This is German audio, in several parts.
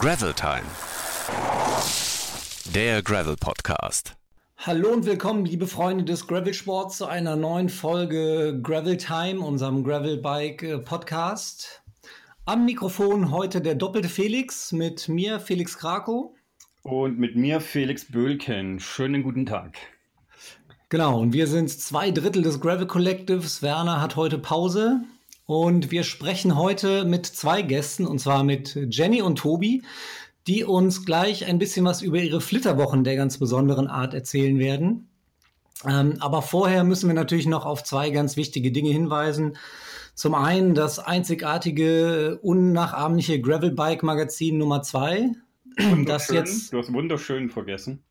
Gravel Time. Der Gravel Podcast. Hallo und willkommen, liebe Freunde des Gravel Sports, zu einer neuen Folge Gravel Time, unserem Gravel Bike äh, Podcast. Am Mikrofon heute der doppelte Felix mit mir, Felix Krakow. Und mit mir, Felix Böhlken. Schönen guten Tag. Genau, und wir sind zwei Drittel des Gravel Collectives. Werner hat heute Pause. Und wir sprechen heute mit zwei Gästen, und zwar mit Jenny und Tobi, die uns gleich ein bisschen was über ihre Flitterwochen der ganz besonderen Art erzählen werden. Ähm, aber vorher müssen wir natürlich noch auf zwei ganz wichtige Dinge hinweisen. Zum einen das einzigartige, unnachahmliche Gravelbike-Magazin Nummer zwei, das jetzt. Du hast wunderschön vergessen.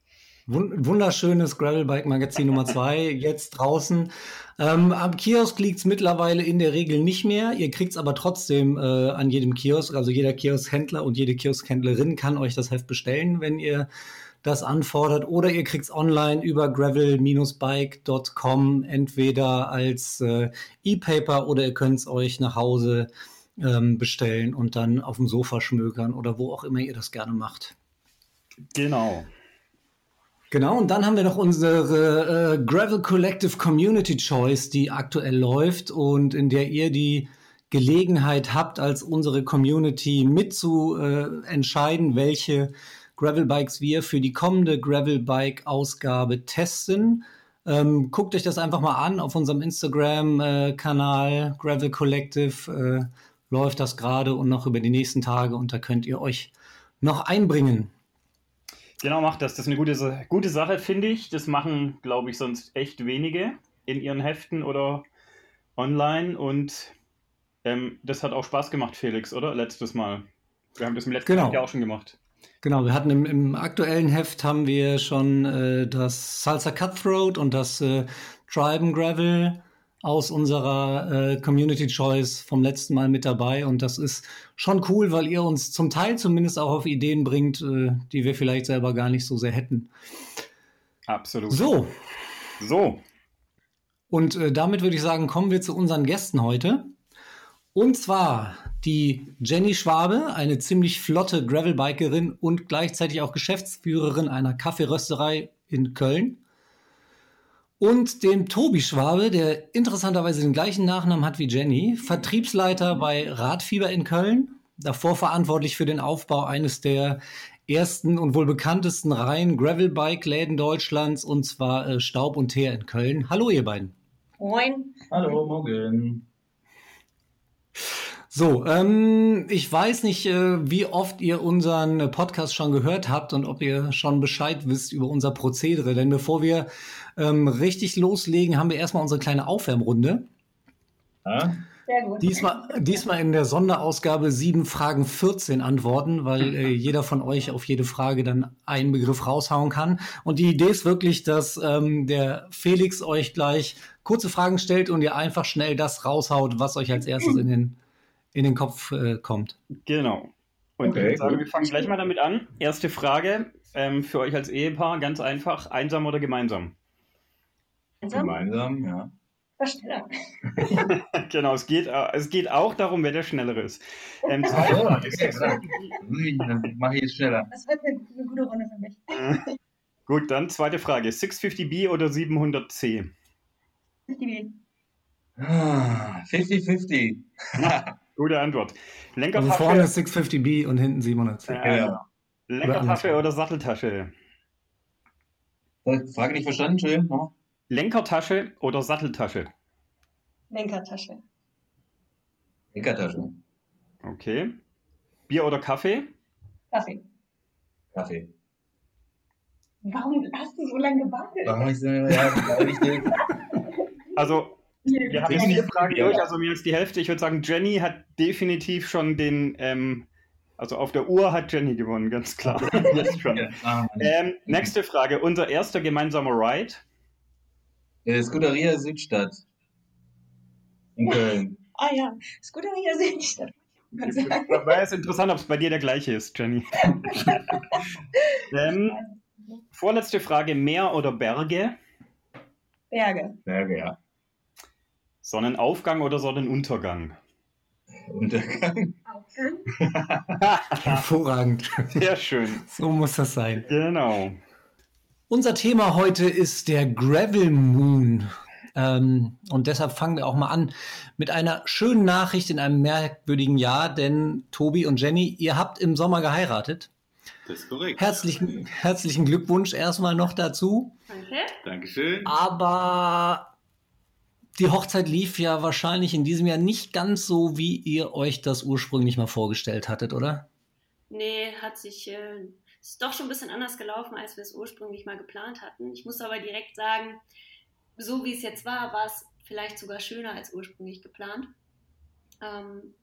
Wunderschönes Gravelbike-Magazin Nummer zwei, jetzt draußen. Ähm, am Kiosk liegt es mittlerweile in der Regel nicht mehr. Ihr kriegt es aber trotzdem äh, an jedem Kiosk. Also jeder Kioskhändler und jede Kioskhändlerin kann euch das Heft bestellen, wenn ihr das anfordert. Oder ihr kriegt es online über gravel-bike.com, entweder als äh, E-Paper oder ihr könnt es euch nach Hause ähm, bestellen und dann auf dem Sofa schmökern oder wo auch immer ihr das gerne macht. Genau. Genau, und dann haben wir noch unsere äh, Gravel Collective Community Choice, die aktuell läuft und in der ihr die Gelegenheit habt, als unsere Community mitzuentscheiden, äh, welche Gravel Bikes wir für die kommende Gravel Bike Ausgabe testen. Ähm, guckt euch das einfach mal an auf unserem Instagram-Kanal äh, Gravel Collective. Äh, läuft das gerade und noch über die nächsten Tage und da könnt ihr euch noch einbringen. Genau, macht das. Das ist eine gute, gute Sache, finde ich. Das machen, glaube ich, sonst echt wenige in ihren Heften oder online. Und ähm, das hat auch Spaß gemacht, Felix, oder? Letztes Mal. Wir haben das im letzten genau. Jahr auch schon gemacht. Genau, wir hatten im, im aktuellen Heft haben wir schon äh, das Salsa Cutthroat und das äh, Tribe and Gravel aus unserer äh, Community Choice vom letzten Mal mit dabei. Und das ist schon cool, weil ihr uns zum Teil zumindest auch auf Ideen bringt, äh, die wir vielleicht selber gar nicht so sehr hätten. Absolut. So. So. Und äh, damit würde ich sagen, kommen wir zu unseren Gästen heute. Und zwar die Jenny Schwabe, eine ziemlich flotte Gravelbikerin und gleichzeitig auch Geschäftsführerin einer Kaffeerösterei in Köln und dem Tobi Schwabe, der interessanterweise den gleichen Nachnamen hat wie Jenny, Vertriebsleiter bei Radfieber in Köln, davor verantwortlich für den Aufbau eines der ersten und wohl bekanntesten Reihen Gravelbike-Läden Deutschlands, und zwar äh, Staub und Teer in Köln. Hallo, ihr beiden. Moin. Hallo, morgen. So, ähm, ich weiß nicht, äh, wie oft ihr unseren Podcast schon gehört habt und ob ihr schon Bescheid wisst über unser Prozedere. Denn bevor wir ähm, richtig loslegen, haben wir erstmal unsere kleine Aufwärmrunde. Ja? Sehr gut. Diesmal, diesmal in der Sonderausgabe 7 Fragen 14 Antworten, weil äh, jeder von euch auf jede Frage dann einen Begriff raushauen kann. Und die Idee ist wirklich, dass ähm, der Felix euch gleich kurze Fragen stellt und ihr einfach schnell das raushaut, was euch als erstes in den in den Kopf äh, kommt. Genau. Und okay, ich sagen, wir fangen gleich mal damit an. Erste Frage ähm, für euch als Ehepaar, ganz einfach, einsam oder gemeinsam? Gemeinsam, gemeinsam ja. Was schneller. genau, es geht, äh, es geht auch darum, wer der Schnellere ist. Ähm, zweite Frage. dann mache ich es schneller. Das wird eine, eine gute Runde für mich. Gut, dann zweite Frage. 650B oder 700C? 50B. 50-50. Gute Antwort. Lenkertasche. Also vorne 650B und hinten 700. Ja, ja. Lenkertasche oder, oder Satteltasche? Frage nicht verstanden, schön. Lenkertasche oder Satteltasche? Lenkertasche. Lenkertasche. Okay. Bier oder Kaffee? Kaffee. Kaffee. Warum hast du so lange gewartet? Ja, also wir haben vier Fragen durch, also mehr als die Hälfte. Ich würde sagen, Jenny hat definitiv schon den, ähm, also auf der Uhr hat Jenny gewonnen, ganz klar. Jetzt schon. Ah, ähm, nächste Frage. Unser erster gemeinsamer Ride? Äh, Scuderia Südstadt. In Köln. ah ja, Scuderia Südstadt. Wäre es interessant, ob es bei dir der gleiche ist, Jenny. ähm, vorletzte Frage: Meer oder Berge? Berge. Berge, ja. Sonnenaufgang oder Sonnenuntergang? Untergang. Hervorragend. Sehr schön. So muss das sein. Genau. Unser Thema heute ist der Gravel Moon. Ähm, und deshalb fangen wir auch mal an mit einer schönen Nachricht in einem merkwürdigen Jahr, denn Tobi und Jenny, ihr habt im Sommer geheiratet. Das ist korrekt. Herzlichen, herzlichen Glückwunsch erstmal noch dazu. Danke. Dankeschön. Aber die Hochzeit lief ja wahrscheinlich in diesem Jahr nicht ganz so, wie ihr euch das ursprünglich mal vorgestellt hattet, oder? Nee, hat sich, äh, ist doch schon ein bisschen anders gelaufen, als wir es ursprünglich mal geplant hatten. Ich muss aber direkt sagen, so wie es jetzt war, war es vielleicht sogar schöner als ursprünglich geplant. Ähm,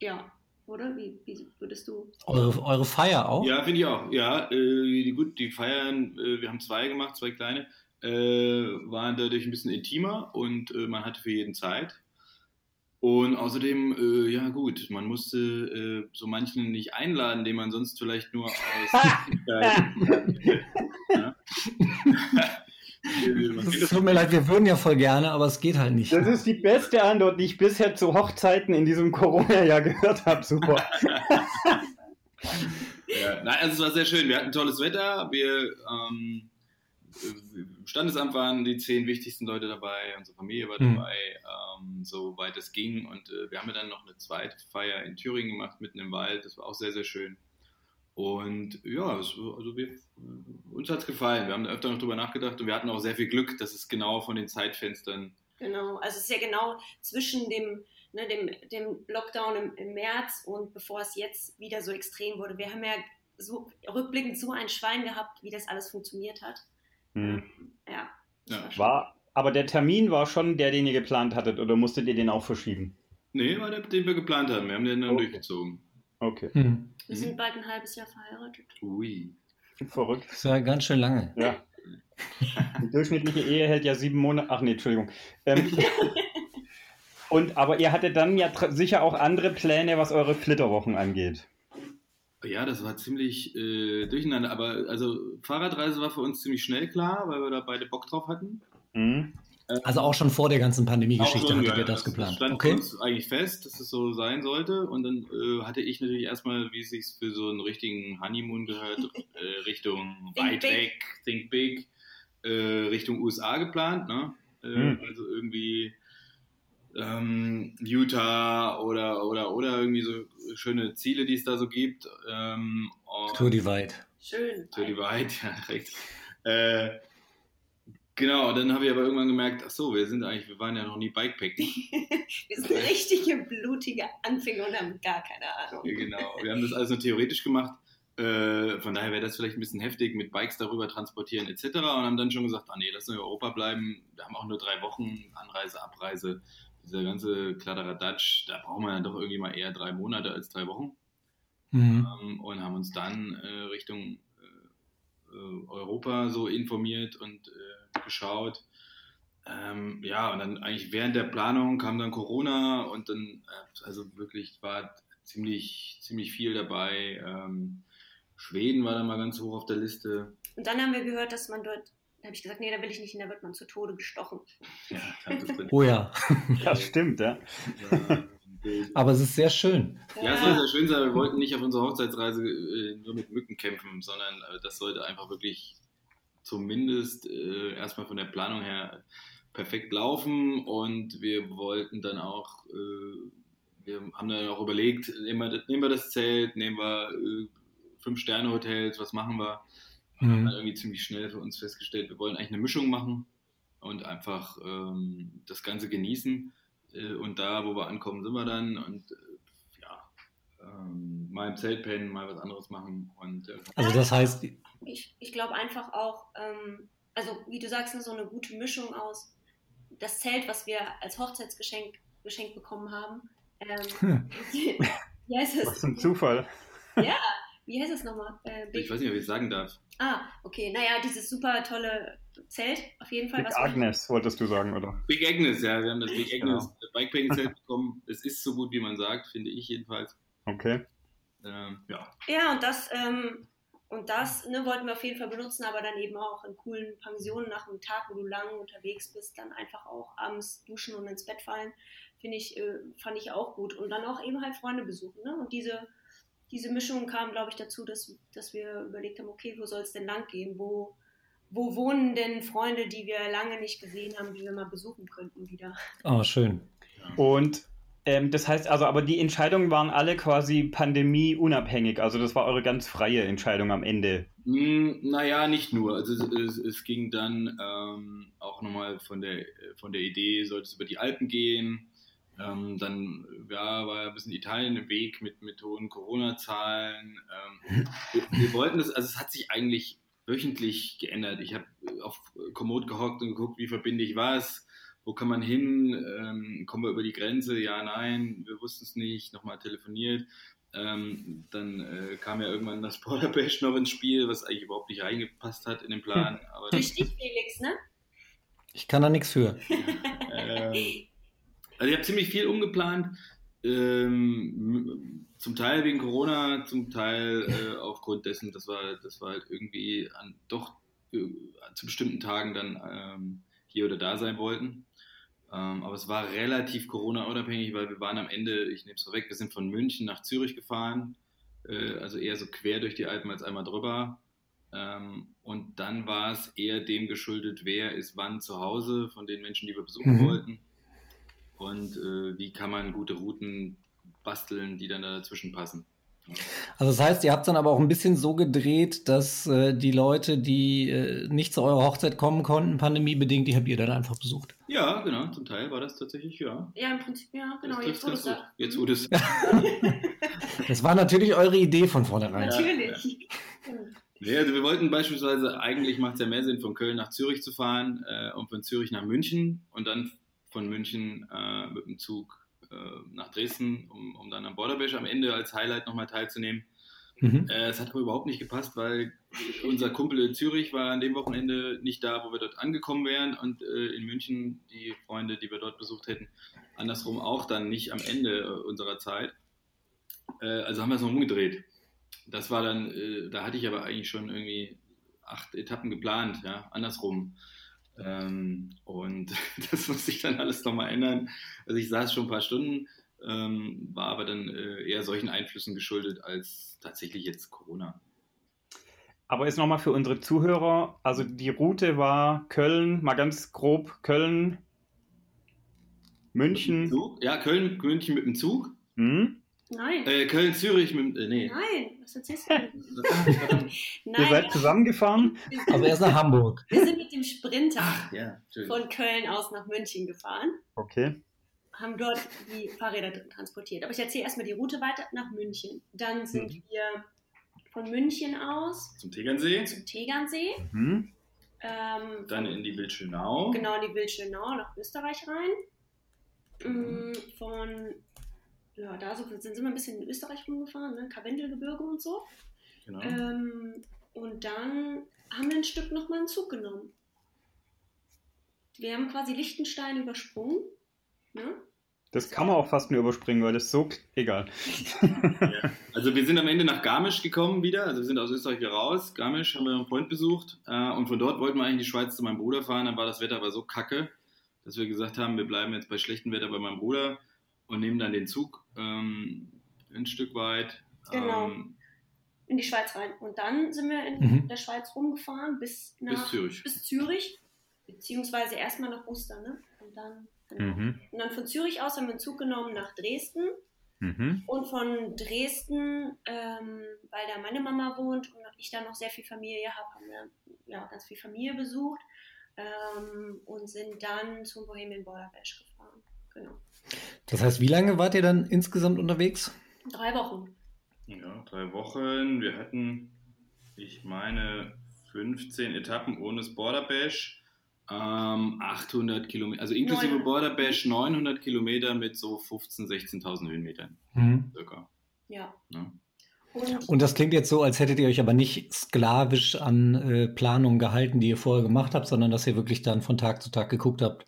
ja, oder? Wie, wie würdest du? Eure, eure Feier auch? Ja, finde ich auch. Ja, äh, die, gut, die Feiern, äh, wir haben zwei gemacht, zwei kleine, äh, waren dadurch ein bisschen intimer und äh, man hatte für jeden Zeit. Und außerdem, äh, ja gut, man musste äh, so manchen nicht einladen, den man sonst vielleicht nur aus... Es das- tut mir leid, wir würden ja voll gerne, aber es geht halt nicht. Das ist die beste Antwort, die ich bisher zu Hochzeiten in diesem Corona-Jahr gehört habe. Super. Ja, nein, also es war sehr schön. Wir hatten tolles Wetter. Wir ähm, im Standesamt waren die zehn wichtigsten Leute dabei, unsere Familie war Mhm. dabei, ähm, soweit es ging. Und äh, wir haben ja dann noch eine zweite Feier in Thüringen gemacht, mitten im Wald. Das war auch sehr, sehr schön. Und ja, es, also wir, uns hat es gefallen. Wir haben da öfter noch drüber nachgedacht und wir hatten auch sehr viel Glück, dass es genau von den Zeitfenstern. Genau, also es ist ja genau zwischen dem, ne, dem, dem Lockdown im, im März und bevor es jetzt wieder so extrem wurde. Wir haben ja so rückblickend so ein Schwein gehabt, wie das alles funktioniert hat. Hm. Ja. Ja. War, aber der Termin war schon der, den ihr geplant hattet, oder musstet ihr den auch verschieben? Nee, war der, den wir geplant haben. Wir haben den dann Okay. durchgezogen. Okay. Hm. Wir sind bald ein halbes Jahr verheiratet. Ui. Verrückt. Das ist ja ganz schön lange. Ja. Die durchschnittliche Ehe hält ja sieben Monate. Ach nee, Entschuldigung. Ähm, und aber ihr hattet dann ja sicher auch andere Pläne, was eure Flitterwochen angeht. Ja, das war ziemlich äh, durcheinander. Aber also Fahrradreise war für uns ziemlich schnell klar, weil wir da beide Bock drauf hatten. Mhm. Also auch schon vor der ganzen Pandemie-Geschichte hattet ja, ihr das geplant. stand Okay. uns eigentlich fest, dass es so sein sollte. Und dann äh, hatte ich natürlich erstmal, wie es sich für so einen richtigen Honeymoon gehört, äh, Richtung Think weit big. weg, think big, äh, Richtung USA geplant. Ne? Äh, Hm. Also irgendwie ähm, Utah oder, oder, oder irgendwie so schöne Ziele, die es da so gibt. Ähm, Tour Divide. Schön. Tour Divide, ja, direkt. Äh, genau, dann habe ich aber irgendwann gemerkt, ach so, wir sind eigentlich, wir waren ja noch nie Bikepacken. Wir sind richtige blutige Anfänger und haben gar keine Ahnung. Ja, genau, wir haben das alles nur theoretisch gemacht. Äh, von daher wäre das vielleicht ein bisschen heftig mit Bikes darüber transportieren etc. Und haben dann schon gesagt, ah nee, lass uns in Europa bleiben. Wir haben auch nur drei Wochen Anreise, Abreise. Dieser ganze Kladderadatsch, da brauchen wir dann doch irgendwie mal eher drei Monate als drei Wochen. Mhm. ähm, und haben uns dann äh, Richtung äh, äh, Europa so informiert und äh, geschaut. Ähm, ja, und dann eigentlich während der Planung kam dann Corona und dann, äh, also wirklich war ziemlich, ziemlich viel dabei. Ähm, Schweden war dann mal ganz hoch auf der Liste. Und dann haben wir gehört, dass man dort, da habe ich gesagt, nee, da will ich nicht hin, da wird man zu Tode gestochen. Ja. Oh ja, Das stimmt, ja. aber es ist sehr schön. Ja, es soll sehr schön sein. Wir wollten nicht auf unserer Hochzeitsreise äh, nur mit Mücken kämpfen, sondern äh, das sollte einfach wirklich zumindest äh, erstmal von der Planung her perfekt laufen. Und wir wollten dann auch, äh, wir haben dann auch überlegt, nehmen wir, das- nehmen wir das Zelt, nehmen wir äh, Fünf-Sterne-Hotels, was machen wir? Und haben Mhm. dann irgendwie ziemlich schnell für uns festgestellt, wir wollen eigentlich eine Mischung machen und einfach ähm, das Ganze genießen. Äh, und da, wo wir ankommen, sind wir dann und äh, ja, ähm, mal im Zelt pennen, mal was anderes machen. Und äh, Also das heißt, Ich, ich glaube einfach auch, ähm, also wie du sagst, ne, so eine gute Mischung aus das Zelt, was wir als Hochzeitsgeschenk geschenkt bekommen haben. Ähm, wie heißt Was ein Zufall. Wie heißt es nochmal? Äh, ich weiß nicht, ob ich es sagen darf. ah, okay. Naja, dieses super tolle Zelt auf jeden Fall. Big Agnes, wolltest du sagen, oder? Big Agnes, ja, wir haben das Big Genau. Agnes Bikepacking-Zelt bekommen. Es ist so gut, wie man sagt, finde ich jedenfalls. Okay. Ähm, ja, Ja, und das, ähm, und das ne, wollten wir auf jeden Fall benutzen, aber dann eben auch in coolen Pensionen nach einem Tag, wo du lang unterwegs bist, dann einfach auch abends duschen und ins Bett fallen. finde ich, äh, fand ich auch gut. Und dann auch eben halt Freunde besuchen. Ne? Und diese, diese Mischung kam, glaube ich, dazu, dass, dass wir überlegt haben, okay, wo soll es denn lang gehen? Wo, wo wohnen denn Freunde, die wir lange nicht gesehen haben, die wir mal besuchen könnten wieder? Oh, schön. Und ähm, das heißt also, aber die Entscheidungen waren alle quasi pandemieunabhängig. Also das war eure ganz freie Entscheidung am Ende. Hm, naja, nicht nur. Also es, es, es ging dann ähm, auch nochmal von der, von der Idee, sollte es über die Alpen gehen. Ähm, dann ja, war ein bisschen Italien im Weg mit, mit hohen Corona-Zahlen. Ähm, wir, wir wollten das, also es hat sich eigentlich wöchentlich geändert. Ich habe auf Komoot gehockt und geguckt, wie verbinde ich was, wo kann man hin, ähm, kommen wir über die Grenze, ja, nein, wir wussten es nicht, nochmal telefoniert. Ähm, dann äh, kam ja irgendwann das Border Bash noch ins Spiel, was eigentlich überhaupt nicht reingepasst hat in den Plan. Aber Durch dich, Felix, ne? Ich kann da nichts für. ähm, also ich habe ziemlich viel umgeplant. Ähm, zum Teil wegen Corona, zum Teil äh, aufgrund dessen, dass wir, dass wir halt irgendwie an, doch äh, zu bestimmten Tagen dann ähm, hier oder da sein wollten. Ähm, aber es war relativ Corona-unabhängig, weil wir waren am Ende, ich nehme es vorweg, wir sind von München nach Zürich gefahren, äh, also eher so quer durch die Alpen als einmal drüber. Ähm, und dann war es eher dem geschuldet, wer ist wann zu Hause von den Menschen, die wir besuchen Mhm. wollten. Und äh, wie kann man gute Routen basteln, die dann da dazwischen passen. Also das heißt, ihr habt dann aber auch ein bisschen so gedreht, dass äh, die Leute, die äh, nicht zu eurer Hochzeit kommen konnten, pandemiebedingt, die habt ihr dann einfach besucht. Ja, genau, zum Teil war das tatsächlich, ja. Ja, im Prinzip, ja, genau. das Jetzt gut. sagst. Jetzt, wo das. Das war natürlich eure Idee von vornherein. Natürlich. Nee, also wir wollten beispielsweise, eigentlich macht es ja mehr Sinn, von Köln nach Zürich zu fahren äh, und von Zürich nach München und dann von München äh, mit dem Zug äh, nach Dresden, um, um dann am Borderbash am Ende als Highlight nochmal teilzunehmen. Mhm. Äh, es hat aber überhaupt nicht gepasst, weil unser Kumpel in Zürich war an dem Wochenende nicht da, wo wir dort angekommen wären und äh, in München die Freunde, die wir dort besucht hätten, andersrum auch dann nicht am Ende äh, unserer Zeit. Äh, also haben wir es noch umgedreht. Das war dann, äh, da hatte ich aber eigentlich schon irgendwie acht Etappen geplant, ja, andersrum. Ähm, und das muss sich dann alles nochmal ändern. Also ich saß schon ein paar Stunden, ähm, war aber dann äh, eher solchen Einflüssen geschuldet als tatsächlich jetzt Corona. Aber jetzt nochmal für unsere Zuhörer, also die Route war Köln, mal ganz grob Köln, München. Ja, Köln, München mit dem Zug. Hm? Nein. Äh, Köln, Zürich mit. Äh, nee. Nein, was erzählst du denn? Ihr Nein, seid zusammengefahren? Aber erst nach Hamburg. wir sind mit dem Sprinter Ach, ja, von Köln aus nach München gefahren, Okay. haben dort die Fahrräder transportiert. Aber ich erzähle erstmal die Route weiter nach München. Dann sind Mhm. wir von München aus Zum Tegernsee, zum Tegernsee, Mhm. ähm, dann in die Wildschönau. genau in die Wildschönau nach Österreich rein. Mhm. Mm, Von, ja, da so, sind, sind wir ein bisschen in Österreich rumgefahren, ne? Karwendelgebirge und so. Genau. Ähm, und dann haben wir ein Stück nochmal einen Zug genommen. Wir haben quasi Liechtenstein übersprungen. Ne? Das kann man auch fast nur überspringen, weil das so egal. Ja. Also wir sind am Ende nach Garmisch gekommen wieder, also wir sind aus Österreich wieder raus. Garmisch haben wir einen Freund besucht äh, und von dort wollten wir eigentlich in die Schweiz zu meinem Bruder fahren, dann war das Wetter aber so kacke, dass wir gesagt haben, wir bleiben jetzt bei schlechtem Wetter bei meinem Bruder und nehmen dann den Zug ähm, ein Stück weit. Genau. Ähm, In die Schweiz rein. Und dann sind wir in Mhm. der Schweiz rumgefahren bis nach bis Zürich. bis Zürich, beziehungsweise erstmal nach Uster, ne? Und dann, Mhm. und dann von Zürich aus haben wir einen Zug genommen nach Dresden. Mhm. Und von Dresden, ähm, weil da meine Mama wohnt und ich da noch sehr viel Familie habe, haben wir ja, ganz viel Familie besucht ähm, und sind dann zum Bohemian Border Bash gefahren. Genau. Das heißt, wie lange wart ihr dann insgesamt unterwegs? Drei Wochen. Ja, drei Wochen. Wir hatten, ich meine, 15 Etappen ohne das Border Bash. Ähm, 800 Kilometer, also inklusive 900. Border Bash 900 Kilometer mit so 15.000, 16.000 Höhenmetern Mhm. circa. Ja. Ne? Und Und das klingt jetzt so, als hättet ihr euch aber nicht sklavisch an äh, Planungen gehalten, die ihr vorher gemacht habt, sondern dass ihr wirklich dann von Tag zu Tag geguckt habt,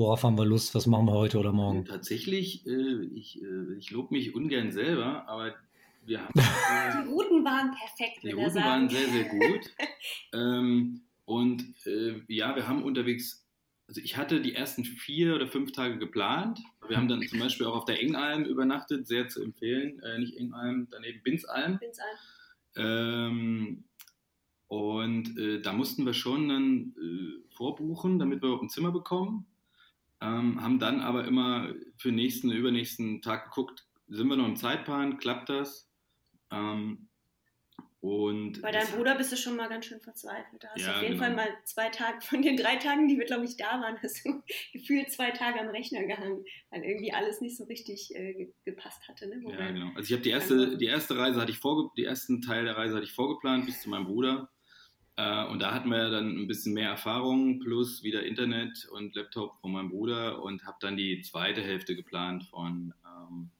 worauf haben wir Lust, was machen wir heute oder morgen. Tatsächlich, äh, ich, äh, ich lobe mich ungern selber, aber wir haben. die Routen waren perfekt, Die Routen waren sehr, sehr gut. ähm, und äh, ja, wir haben unterwegs also ich hatte die ersten vier oder fünf Tage geplant. Wir haben dann zum Beispiel auch auf der Engalm übernachtet, sehr zu empfehlen. Äh, nicht Engalm, daneben Binsalm. Binsalm. Ähm, und äh, da mussten wir schon dann äh, vorbuchen, damit wir ein Zimmer bekommen. Ähm, haben dann aber immer für den nächsten, übernächsten Tag geguckt, sind wir noch im Zeitplan, klappt das? Ähm, und Bei deinem Bruder bist du schon mal ganz schön verzweifelt. Da hast du Ja, auf jeden genau. Fall mal zwei Tage von den drei Tagen, die wir, glaube ich, da waren, hast du gefühlt zwei Tage am Rechner gehangen, weil irgendwie alles nicht so richtig äh, ge- gepasst hatte. Ne? Ja, genau. Also ich habe die erste, die erste Reise hatte ich vorge die ersten Teil der Reise hatte ich vorgeplant bis zu meinem Bruder. Äh, und da hatten wir dann ein bisschen mehr Erfahrung plus wieder Internet und Laptop von meinem Bruder und habe dann die zweite Hälfte geplant von ähm,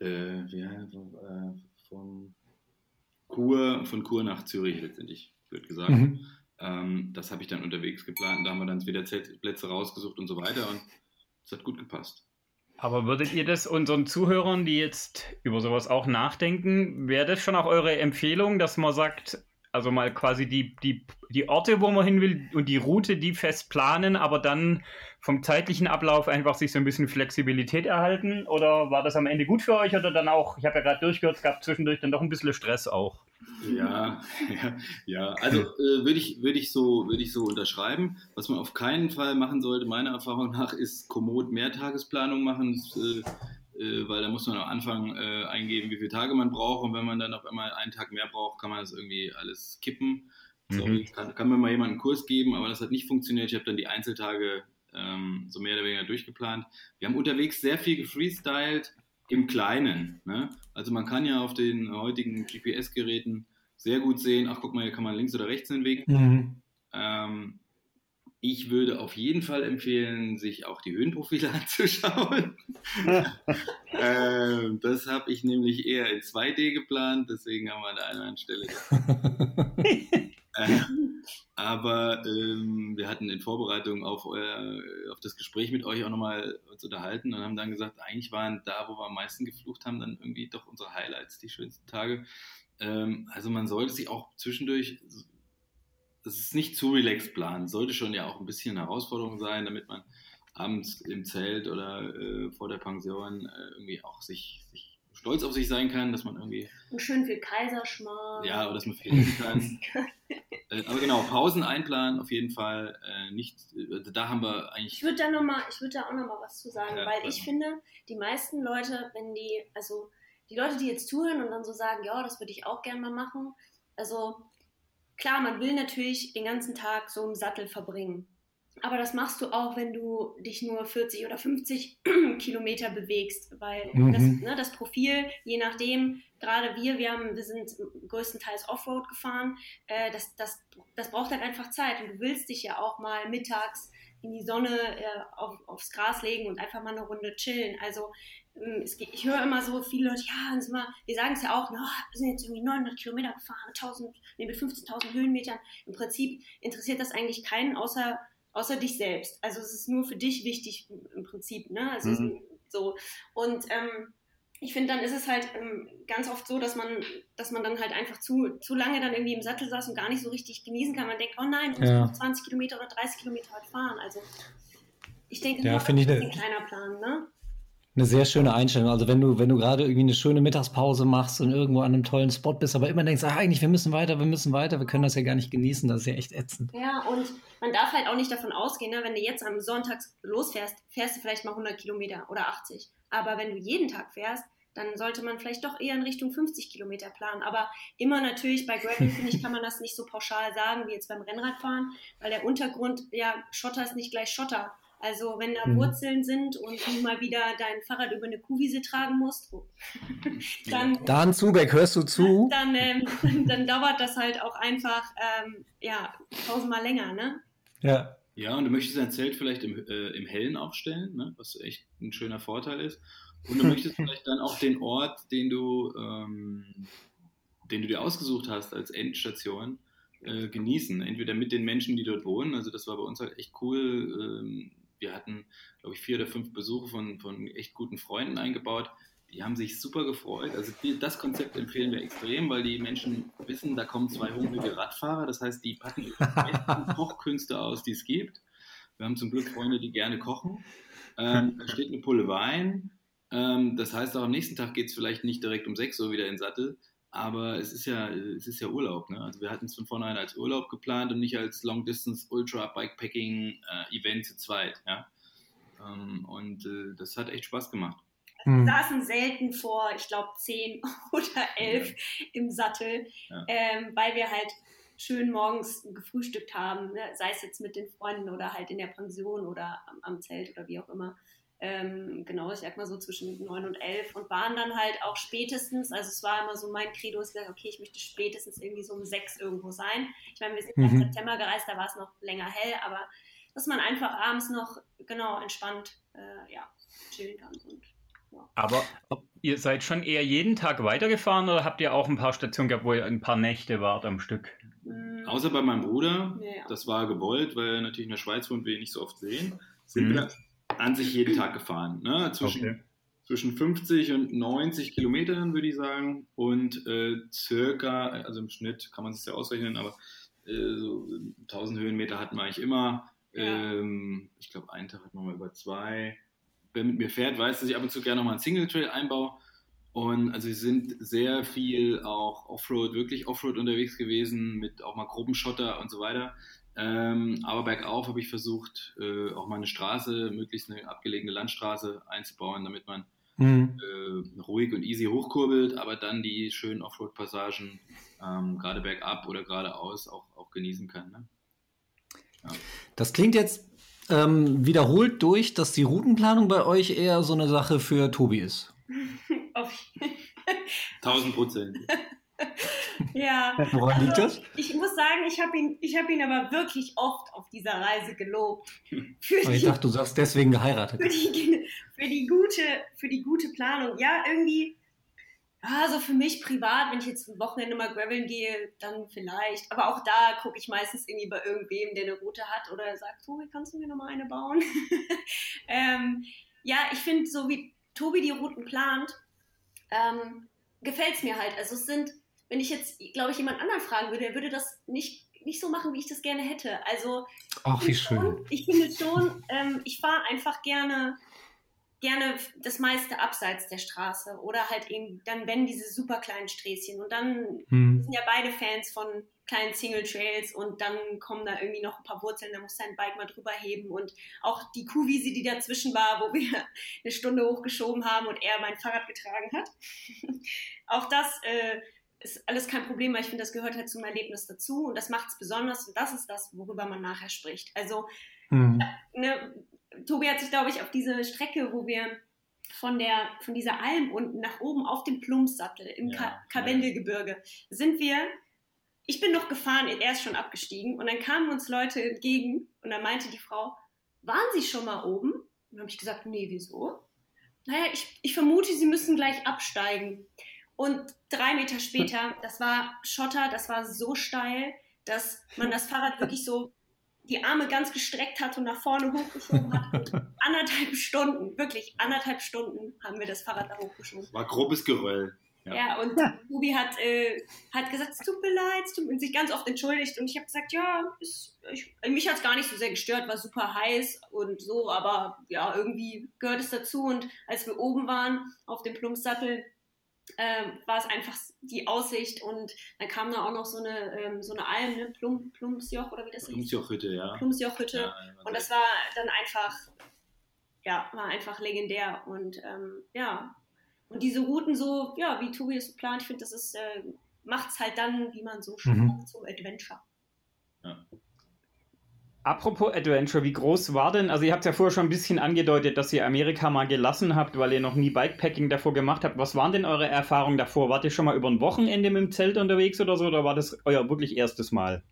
äh, wie, heißt- äh, von Kur von Kur nach Zürich letztendlich wird gesagt. Mhm. Ähm, das habe ich dann unterwegs geplant. Da haben wir dann wieder Zeltplätze rausgesucht und so weiter und es hat gut gepasst. Aber würdet ihr das unseren Zuhörern, die jetzt über sowas auch nachdenken, wäre das schon auch eure Empfehlung, dass man sagt, also mal quasi die, die, die Orte, wo man hin will und die Route, die fest planen, aber dann vom zeitlichen Ablauf einfach sich so ein bisschen Flexibilität erhalten? Oder war das am Ende gut für euch oder dann auch, ich habe ja gerade durchgehört, es gab zwischendurch dann doch ein bisschen Stress auch? Ja, ja, ja. Also äh, würde ich, würde ich, so, würde ich so unterschreiben. Was man auf keinen Fall machen sollte, meiner Erfahrung nach, ist kommod Mehrtagesplanung machen, das, äh, weil da muss man am Anfang äh, eingeben, wie viele Tage man braucht und wenn man dann auf einmal einen Tag mehr braucht, kann man das irgendwie alles kippen. Sorry, kann, kann mir mal jemand einen Kurs geben, aber das hat nicht funktioniert. Ich habe dann die Einzeltage ähm, so mehr oder weniger durchgeplant. Wir haben unterwegs sehr viel gefreestylt im Kleinen. Ne? Also man kann ja auf den heutigen GPS-Geräten sehr gut sehen, ach guck mal, hier kann man links oder rechts den Weg. Mhm. Ähm, ich würde auf jeden Fall empfehlen, sich auch die Höhenprofile anzuschauen. ähm, das habe ich nämlich eher in 2D geplant, deswegen haben wir an der einen Stelle äh, aber ähm, wir hatten in Vorbereitung auf, euer, auf das Gespräch mit euch auch nochmal uns unterhalten und haben dann gesagt, eigentlich waren da, wo wir am meisten geflucht haben, dann irgendwie doch unsere Highlights, die schönsten Tage. Ähm, also man sollte sich auch zwischendurch, das ist nicht zu relaxed planen, sollte schon ja auch ein bisschen eine Herausforderung sein, damit man abends im Zelt oder äh, vor der Pension äh, irgendwie auch sich, sich stolz auf sich sein kann, dass man irgendwie Und schön viel Kaiserschmarrn. ja, oder dass man viel essen kann. äh, aber genau, Pausen einplanen auf jeden Fall. Äh, nicht, äh, da haben wir Ich eigentlich. würde da, noch mal- ich würd da auch noch mal was zu sagen, Ja, weil ich finde, die meisten Leute, wenn die, also die Leute, die jetzt zuhören und dann so sagen, ja, das würde ich auch gerne mal machen, also klar, man will natürlich den ganzen Tag so im Sattel verbringen. Aber das machst du auch, wenn du dich nur 40 oder 50 Kilometer bewegst, weil Mhm. das, ne, das Profil, je nachdem, gerade wir, wir, haben, wir sind größtenteils Offroad gefahren, äh, das, das, das braucht halt einfach Zeit und du willst dich ja auch mal mittags in die Sonne äh, auf, aufs Gras legen und einfach mal eine Runde chillen. Also geht, ich höre immer so viele Leute, ja, mal, wir sagen es ja auch, na, wir sind jetzt irgendwie 900 Kilometer gefahren, mit, 1000, nee, mit 15.000 Höhenmetern. Im Prinzip interessiert das eigentlich keinen außer, außer dich selbst. Also es ist nur für dich wichtig im Prinzip. Ne? Also ist so. Und ähm, ich finde, dann ist es halt ähm, ganz oft so, dass man, dass man dann halt einfach zu, zu lange dann irgendwie im Sattel saß und gar nicht so richtig genießen kann. Man denkt, oh nein, ich muss Ja. noch 20 Kilometer oder 30 Kilometer halt fahren. Also ich denke, Ja, nur finde ich ein ne- kleiner Plan, ne? Eine sehr schöne Einstellung. Also wenn du, wenn du gerade irgendwie eine schöne Mittagspause machst und irgendwo an einem tollen Spot bist, aber immer denkst, ach, eigentlich, wir müssen weiter, wir müssen weiter, wir können das ja gar nicht genießen, das ist ja echt ätzend. Ja, und man darf halt auch nicht davon ausgehen, ne, wenn du jetzt am Sonntag losfährst, fährst du vielleicht mal 100 Kilometer oder 80. Aber wenn du jeden Tag fährst, dann sollte man vielleicht doch eher in Richtung 50 Kilometer planen. Aber immer natürlich bei Gravel, finde ich, kann man das nicht so pauschal sagen wie jetzt beim Rennradfahren, weil der Untergrund, ja, Schotter ist nicht gleich Schotter. Also wenn da Mhm. Wurzeln sind und du mal wieder dein Fahrrad über eine Kuhwiese tragen musst, oh, dann, Dan Zubeck, hörst du zu? dann, ähm, dann dauert das halt auch einfach ähm, ja, tausendmal länger, ne? Ja. Ja, und du möchtest dein Zelt vielleicht im, äh, im Hellen aufstellen, ne? was echt ein schöner Vorteil ist. Und du möchtest vielleicht dann auch den Ort, den du, ähm, den du dir ausgesucht hast als Endstation, äh, genießen. Entweder mit den Menschen, die dort wohnen. Also das war bei uns halt echt cool. Ähm, wir hatten, glaube ich, vier oder fünf Besuche von, von echt guten Freunden eingebaut. Die haben sich super gefreut. Also die, das Konzept empfehlen wir extrem, weil die Menschen wissen, da kommen zwei hungrige Radfahrer. Das heißt, die packen ihre besten Kochkünste aus, die es gibt. Wir haben zum Glück Freunde, die gerne kochen. Ähm, da steht eine Pulle Wein. Ähm, das heißt auch am nächsten Tag geht es vielleicht nicht direkt um 6 Uhr wieder in den Sattel, aber es ist ja, es ist ja Urlaub. Ne? Also wir hatten es von vornherein als Urlaub geplant und nicht als Long Distance Ultra Bikepacking äh, Event zu zweit. Ja? Ähm, und äh, das hat echt Spaß gemacht. Wir Hm. saßen selten vor, ich glaube, 10 oder 11 im Sattel, Ja. ähm, weil wir halt schön morgens gefrühstückt haben, ne? sei es jetzt mit den Freunden oder halt in der Pension oder am, am Zelt oder wie auch immer. Ähm, genau, ich sag mal so zwischen 9 und 11 und waren dann halt auch spätestens, also es war immer so mein Credo, ich gesagt, okay, ich möchte spätestens irgendwie so um 6 irgendwo sein. Ich meine, wir sind Mhm. im September gereist, da war es noch länger hell, aber dass man einfach abends noch genau entspannt äh, ja, chillen kann. Und, Aber ihr seid schon eher jeden Tag weitergefahren oder habt ihr auch ein paar Stationen gehabt, wo ihr ein paar Nächte wart am Stück? mh, Außer bei meinem Bruder, ja. das war gewollt, weil er natürlich in der Schweiz wohnt, wir ihn nicht so oft sehen, sind Mhm. wir an sich jeden Tag gefahren. Ne? Zwischen, Okay. zwischen 50 und 90 Kilometern, würde ich sagen. Und äh, circa, also im Schnitt kann man es ja ausrechnen, aber äh, so 1000 Höhenmeter hatten wir eigentlich immer. Ja. Ähm, ich glaube, einen Tag hatten wir mal über zwei. Wer mit mir fährt, weiß, dass ich ab und zu gerne nochmal einen Single Trail einbaue. Und also sie sind sehr viel auch Offroad, wirklich Offroad unterwegs gewesen, mit auch mal Gruppenschotter und so weiter. Ähm, aber bergauf habe ich versucht, äh, auch mal eine Straße, möglichst eine abgelegene Landstraße einzubauen, damit man Hm. äh, ruhig und easy hochkurbelt, aber dann die schönen Offroad-Passagen ähm, gerade bergab oder geradeaus auch, auch genießen kann. Ne? Das klingt jetzt ähm, wiederholt durch, dass die Routenplanung bei euch eher so eine Sache für Tobi ist. Auf, 1000 Prozent. ja. Woran liegt das? Ich muss sagen, ich habe ihn, ich hab ihn aber wirklich oft auf dieser Reise gelobt. Für Aber ich die, dachte, du sagst deswegen geheiratet. für die, für die, gute, für die gute Planung. Ja, irgendwie, also für mich privat, wenn ich jetzt ein Wochenende mal graveln gehe, dann vielleicht. Aber auch da gucke ich meistens irgendwie bei irgendwem, der eine Route hat oder sagt, Tobi, kannst du mir noch mal eine bauen? ähm, ja, ich finde, so wie Tobi die Routen plant, ähm, gefällt es mir halt. Also es sind, wenn ich jetzt, glaube ich, jemand anderen fragen würde, der würde das nicht, nicht so machen, wie ich das gerne hätte. Also Ach, wie ich finde schön. schon- Ich finde schon, ähm, ich fahre einfach gerne, gerne das meiste abseits der Straße oder halt eben dann, wenn diese super kleinen Sträßchen und dann Hm. sind ja beide Fans von kleinen Single Trails und dann kommen da irgendwie noch ein paar Wurzeln, da muss dein Bike mal drüber heben und auch die Kuhwiese, die dazwischen war, wo wir eine Stunde hochgeschoben haben und er mein Fahrrad getragen hat. auch das äh, ist alles kein Problem, weil ich finde, das gehört halt zum Erlebnis dazu und das macht es besonders und das ist das, worüber man nachher spricht. Also Hm. ne, Tobi hat sich, glaube ich, auf diese Strecke, wo wir von der von dieser Alm unten nach oben auf dem Plumpsattel im Ja, Ka Karwendelgebirge sind wir. Ich bin noch gefahren, er ist schon abgestiegen und dann kamen uns Leute entgegen und dann meinte die Frau, waren Sie schon mal oben? Und dann habe ich gesagt, nee, wieso? Naja, ich, ich vermute, Sie müssen gleich absteigen. Und drei Meter später, das war Schotter, das war so steil, dass man das Fahrrad wirklich so die Arme ganz gestreckt hat und nach vorne hochgeschoben hat. Und anderthalb Stunden, wirklich anderthalb Stunden haben wir das Fahrrad da hochgeschoben. War grobes Geröll. Ja, Ja. und Ruby hat, äh, hat gesagt, es tut mir leid, es tut mir, und sich ganz oft entschuldigt. Und ich habe gesagt, ja, ist, ich, mich hat es gar nicht so sehr gestört, war super heiß und so, aber ja, irgendwie gehört es dazu. Und als wir oben waren auf dem Plumpsattel, ähm, war es einfach die Aussicht und dann kam da auch noch so eine, ähm, so eine Alm, ne? Plum, Plumpsjoch oder wie das hieß. Plumpsjochhütte, ja. Plumpsjochhütte. Ja, Und das war dann einfach, ja, war einfach legendär. Und ähm, ja, und diese Routen so, ja, wie Tobi es so plant, ich finde, das ist, äh, macht es halt dann, wie man so schön Mhm. sagt, zum Adventure. Apropos Adventure, wie groß war denn, also ihr habt ja vorher schon ein bisschen angedeutet, dass ihr Amerika mal gelassen habt, weil ihr noch nie Bikepacking davor gemacht habt. Was waren denn eure Erfahrungen davor? Wart ihr schon mal über ein Wochenende mit dem Zelt unterwegs oder so, oder war das euer wirklich erstes Mal?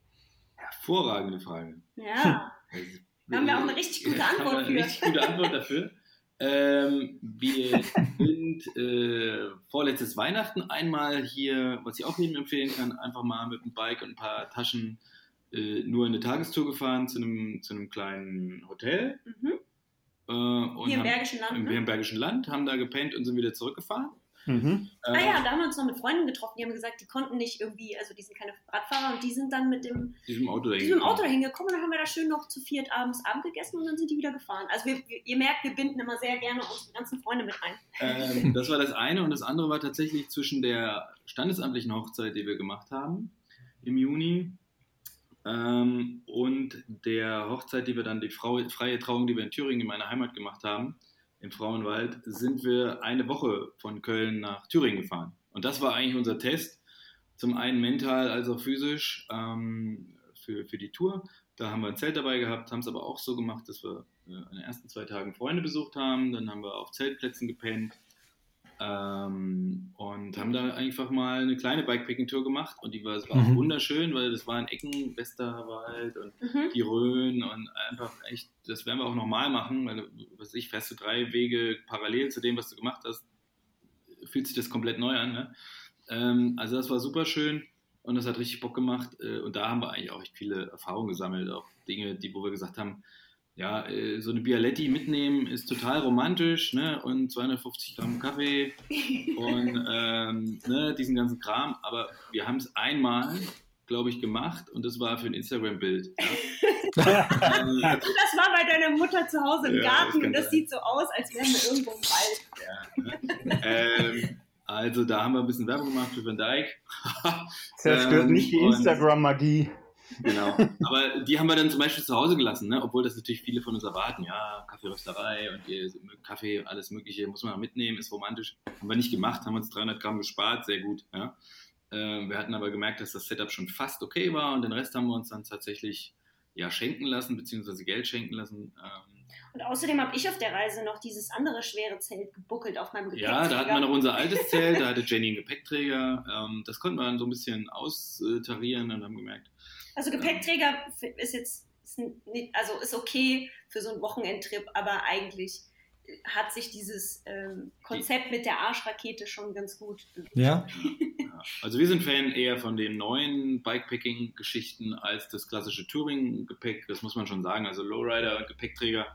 Hervorragende Frage. Ja, Also, Da haben wir auch eine richtig gute Antwort haben wir für. eine richtig gute Antwort dafür. Ähm, wir sind äh, vorletztes Weihnachten einmal hier, was ich auch jedem empfehlen kann, einfach mal mit dem Bike und ein paar Taschen äh, nur eine Tagestour gefahren zu einem, zu einem kleinen Hotel. mhm. Äh, und hier im haben- Bergischen Land. im, Ne? im Bergischen Land, haben da gepennt und sind wieder zurückgefahren. Mhm. Ah ja, da haben wir uns noch mit Freunden getroffen, die haben gesagt, die konnten nicht irgendwie, also die sind keine Radfahrer und die sind dann mit dem diesem Auto dahin diesem. Auto dahin gekommen und dann haben wir da schön noch zu viert abends Abend gegessen und dann sind die wieder gefahren. Also wir, wir, ihr merkt, wir binden immer sehr gerne unsere ganzen Freunde mit ein. Ähm, das war das eine und das andere war tatsächlich zwischen der standesamtlichen Hochzeit, die wir gemacht haben im Juni ähm, und der Hochzeit, die wir dann, die Frau, freie Trauung, die wir in Thüringen in meiner Heimat gemacht haben, im Frauenwald, sind wir eine Woche von Köln nach Thüringen gefahren. Und das war eigentlich unser Test, zum einen mental als auch physisch ähm, für, für die Tour. Da haben wir ein Zelt dabei gehabt, haben es aber auch so gemacht, dass wir äh, an den ersten zwei Tagen Freunde besucht haben, dann haben wir auf Zeltplätzen gepennt ähm, und haben da einfach mal eine kleine Bikepacking-Tour gemacht und die war, es war auch Mhm. wunderschön, weil das war in Ecken, Westerwald und Mhm. die Rhön und einfach echt, das werden wir auch nochmal machen, weil, was weiß ich, fährst du drei Wege parallel zu dem, was du gemacht hast, fühlt sich das komplett neu an. Ne? Ähm, also das war super schön und das hat richtig Bock gemacht äh, und da haben wir eigentlich auch echt viele Erfahrungen gesammelt, auch Dinge, die, wo wir gesagt haben, ja, äh, so eine Bialetti mitnehmen ist total romantisch, ne? Und 250 Gramm Kaffee und ähm, ne, diesen ganzen Kram. Aber wir haben es einmal, glaube ich, gemacht und das war für ein Instagram-Bild. Ja. Ähm, Das war bei deiner Mutter zu Hause im Ja, das Garten kann und das sein. sieht so aus, als wären wir irgendwo im Wald. ähm, also da haben wir ein bisschen Werbung gemacht für Van Dyke. Zerstört Ähm, nicht die und- Instagram-Magie. Genau. Aber die haben wir dann zum Beispiel zu Hause gelassen, ne? obwohl das natürlich viele von uns erwarten. Ja, Kaffeerösterei und ihr Kaffee, alles Mögliche muss man auch mitnehmen, ist romantisch. Haben wir nicht gemacht, haben uns 300 Gramm gespart, sehr gut. Ja? Ähm, wir hatten aber gemerkt, dass das Setup schon fast okay war und den Rest haben wir uns dann tatsächlich ja, schenken lassen, beziehungsweise Geld schenken lassen. Ähm, Und außerdem habe ich auf der Reise noch dieses andere schwere Zelt gebuckelt auf meinem Ja, da hatten wir noch unser altes Zelt, da hatte Jenny einen Gepäckträger. Ähm, das konnten wir dann so ein bisschen austarieren und haben gemerkt, Also Gepäckträger ist jetzt ist nicht, also ist okay für so einen Wochenendtrip, aber eigentlich hat sich dieses ähm, Konzept mit der Arschrakete schon ganz gut. Ja. Ja. Also wir sind Fan eher von den neuen Bikepacking-Geschichten als das klassische Touring-Gepäck. Das muss man schon sagen. Also Lowrider und Gepäckträger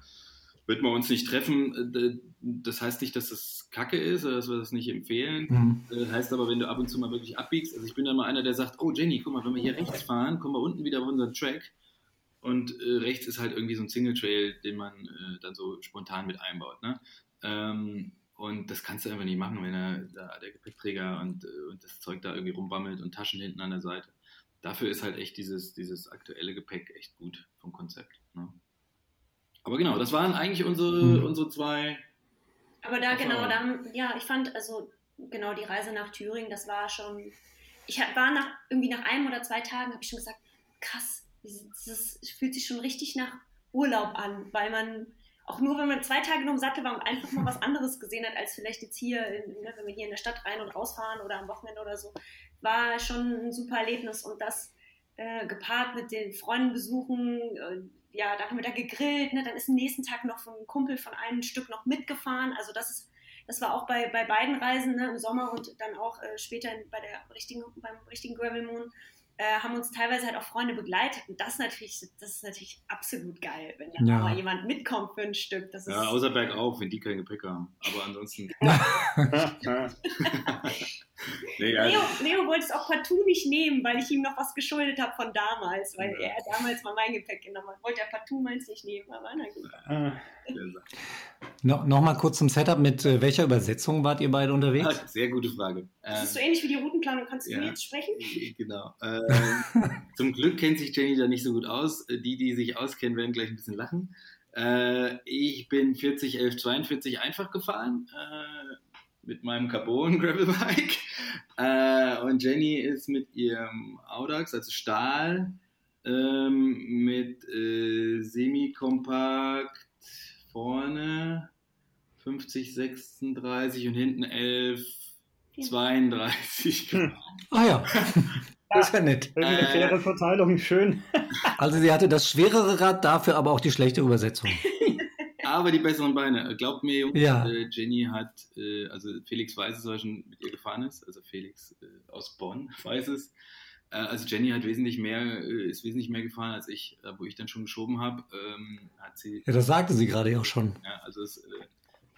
wird man uns nicht treffen. Das heißt nicht, dass das Kacke ist oder dass wir das nicht empfehlen. Mhm. Das heißt aber, wenn du ab und zu mal wirklich abbiegst, also ich bin dann mal einer, der sagt, oh Jenny, guck mal, wenn wir hier rechts fahren, kommen wir unten wieder auf unseren Track und äh, rechts ist halt irgendwie so ein Single Trail, den man äh, dann so spontan mit einbaut. Ne? Ähm, und das kannst du einfach nicht machen, wenn er da der Gepäckträger und, äh, und das Zeug da irgendwie rumbammelt und Taschen hinten an der Seite. Dafür ist halt echt dieses, dieses aktuelle Gepäck echt gut vom Konzept. Ne? Aber genau, das waren eigentlich unsere, Mhm. unsere zwei. Aber da genau, dann, ja, ich fand also genau die Reise nach Thüringen, das war schon. Ich war nach irgendwie nach einem oder zwei Tagen, habe ich schon gesagt, krass, das, das fühlt sich schon richtig nach Urlaub an, weil man auch nur, wenn man zwei Tage nur im Sattel war und einfach mal was anderes gesehen hat, als vielleicht jetzt hier, in, ne, wenn wir hier in der Stadt rein und rausfahren oder am Wochenende oder so, war schon ein super Erlebnis und das äh, gepaart mit den Freunden besuchen, äh, ja, dann haben wir da gegrillt, ne? dann ist am nächsten Tag noch von einem Kumpel von einem Stück noch mitgefahren, also das ist, das war auch bei, bei beiden Reisen, ne, im Sommer und dann auch äh, später bei der richtigen, beim richtigen Gravel Moon, äh, haben uns teilweise halt auch Freunde begleitet und das natürlich, das ist natürlich absolut geil, wenn da Ja. mal jemand mitkommt für ein Stück, das ist, Ja, außer bergauf, wenn die kein Gepäck haben. Aber ansonsten. nee, Leo, also, Leo wollte es auch partout nicht nehmen, weil ich ihm noch was geschuldet habe von damals, weil Ja. er damals mal mein Gepäck genommen hat. Wollte er partout meins nicht nehmen, aber na gut. Äh, No, Nochmal kurz zum Setup. Mit äh, welcher Übersetzung wart ihr beide unterwegs? Ah, sehr gute Frage. Das ist so Ähm, ähnlich wie die Routenplanung. Kannst du ja. mir jetzt sprechen? Genau. Ähm, zum Glück kennt sich Jenny da nicht so gut aus. Äh, Die, die sich auskennen, werden gleich ein bisschen lachen. Äh, ich bin 40, 11, 42 einfach gefahren äh, mit meinem Carbon Gravelbike. Äh, und Jenny ist mit ihrem Audax, also Stahl, ähm, mit äh, semi-kompakt vorne 50, 36 und hinten 11, 32 gefahren. Ah ja, das ist ja nett. Irgendeine Äh. faire Verteilung, schön. Also sie hatte das schwerere Rad, dafür aber auch die schlechte Übersetzung. Aber die besseren Beine. Glaubt mir, Jungs, Ja. äh, Jenny hat, äh, also Felix weiß es, weil er schon mit ihr gefahren ist. Also Felix äh, aus Bonn weiß es. Äh, also Jenny hat wesentlich mehr, äh, ist wesentlich mehr gefahren als ich, äh, wo ich dann schon geschoben habe. Ähm, hat sie, Ja, das sagte sie gerade auch schon. ja, also äh,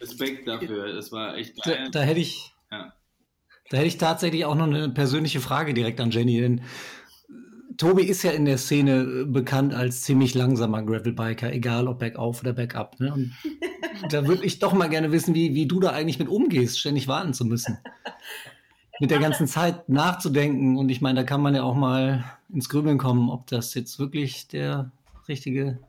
Respekt dafür. Das war echt Da, geil. da hätte ich, Ja. Da hätte ich tatsächlich auch noch eine persönliche Frage direkt an Jenny, denn Tobi ist ja in der Szene bekannt als ziemlich langsamer Gravelbiker, egal ob bergauf oder bergab. Ne? Und da würde ich doch mal gerne wissen, wie, wie du da eigentlich mit umgehst, ständig warten zu müssen. Mit der ganzen Zeit nachzudenken. Und ich meine, da kann man ja auch mal ins Grübeln kommen, ob das jetzt wirklich der richtige.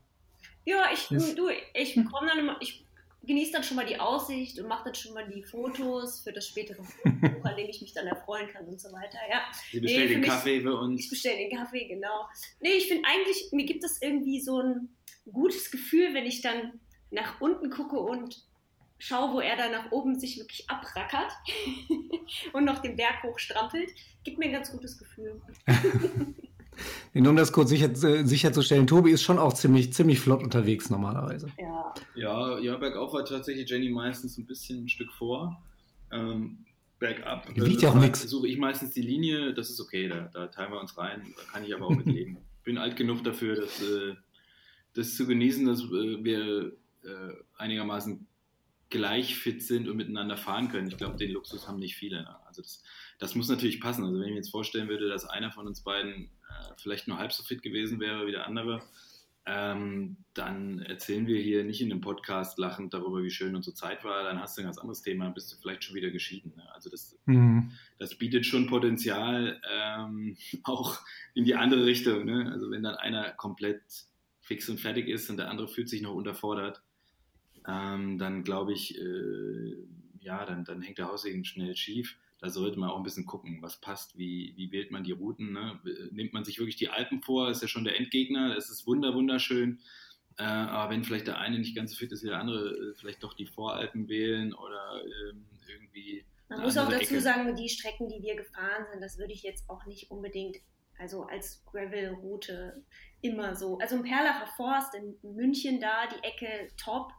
Ja, ich, Ist- du, ich komme dann immer, ich genieße dann schon mal die Aussicht und mache dann schon mal die Fotos für das spätere Fotobuch, an dem ich mich dann erfreuen kann und so weiter. Ja, Sie bestellt Nee, den mich- Kaffee für ich uns. bestelle den Kaffee, genau. Nee, ich finde eigentlich, mir gibt es irgendwie so ein gutes Gefühl, wenn ich dann nach unten gucke und schaue, wo er da nach oben sich wirklich abrackert und noch den Berg hochstrampelt. Gibt mir ein ganz gutes Gefühl. Nur um das kurz sicher, äh, sicherzustellen, Tobi ist schon auch ziemlich, ziemlich flott unterwegs normalerweise. Ja. Ja, ja, bergauf war tatsächlich Jenny meistens ein bisschen ein Stück vor. Ähm, bergab wiegt ja auch äh, nix. suche ich meistens die Linie, das ist okay, da, da teilen wir uns rein, da kann ich aber auch mit leben. Bin alt genug dafür, das, äh, das zu genießen, dass äh, wir äh, einigermaßen gleich fit sind und miteinander fahren können. Ich glaube, den Luxus haben nicht viele. Ne? Also das, das muss natürlich passen. Also wenn ich mir jetzt vorstellen würde, dass einer von uns beiden äh, vielleicht nur halb so fit gewesen wäre wie der andere, ähm, dann erzählen wir hier nicht in einem Podcast lachend darüber, wie schön unsere Zeit war. Dann hast du ein ganz anderes Thema, dann bist du vielleicht schon wieder geschieden. Ne? Also das, Mhm. das bietet schon Potenzial ähm, auch in die andere Richtung. Ne? Also wenn dann einer komplett fix und fertig ist und der andere fühlt sich noch unterfordert, ähm, dann glaube ich, äh, ja, dann, dann hängt der Haussegen schnell schief. Da sollte man auch ein bisschen gucken, was passt, wie, wie wählt man die Routen. Ne? Nimmt man sich wirklich die Alpen vor, ist ja schon der Endgegner, das ist wunder, wunderschön. Äh, aber wenn vielleicht der eine nicht ganz so fit ist wie der andere, äh, vielleicht doch die Voralpen wählen oder ähm, irgendwie. Man muss auch dazu Ecke. sagen, die Strecken, die wir gefahren sind, das würde ich jetzt auch nicht unbedingt, also als Gravel-Route immer so. Also im Perlacher Forst in München da, die Ecke top,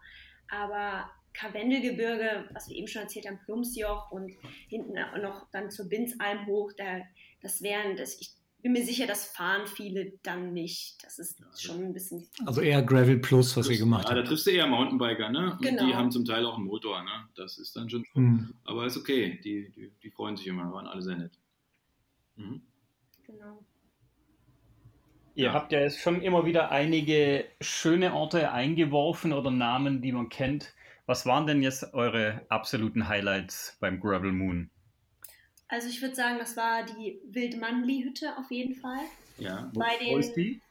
aber Karwendelgebirge, was wir eben schon erzählt haben, Plumsjoch und hinten auch noch dann zur Binzalm hoch, da, das wären, das, ich bin mir sicher, das fahren viele dann nicht. Das ist Ja, schon ein bisschen. Also eher Gravel Plus, was ihr gemacht ja, da habt. triffst du eher Mountainbiker, ne? Und Genau. die haben zum Teil auch einen Motor, ne? Das ist dann schon. Mhm. Aber ist okay, die, die, die freuen sich immer, waren alle sehr nett. Mhm. Genau. Ihr habt ja jetzt schon immer wieder einige schöne Orte eingeworfen oder Namen, die man kennt. Was waren denn jetzt eure absoluten Highlights beim Gravel Moon? Also ich würde sagen, das war die Wildmannli-Hütte auf jeden Fall. Ja. Wo, Bei wo den- ist die?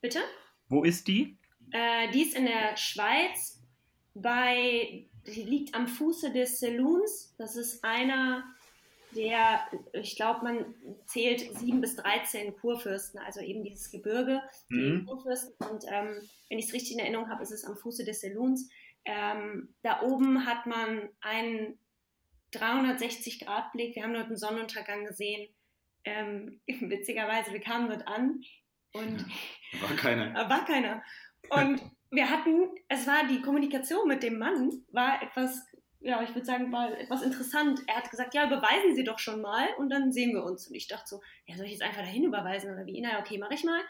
Bitte? Wo ist die? Äh, die ist in der Schweiz bei, die liegt am Fuße des Saloons. Das ist einer der, ich glaube, man zählt sieben bis 13 Kurfürsten, also eben dieses Gebirge, die Mhm. Kurfürsten. Und ähm, wenn ich es richtig in Erinnerung habe, ist es am Fuße des Saloons. Ähm, da oben hat man einen 360-Grad-Blick. Wir haben dort einen Sonnenuntergang gesehen. Ähm, witzigerweise, wir kamen dort an und War keiner. war keiner. Und wir hatten, es war die Kommunikation mit dem Mann, war etwas, ja, ich würde sagen, war etwas interessant. Er hat gesagt, ja, überweisen Sie doch schon mal und dann sehen wir uns. Und ich dachte so, ja, soll ich jetzt einfach dahin überweisen oder wie? Na, okay, mache ich mal.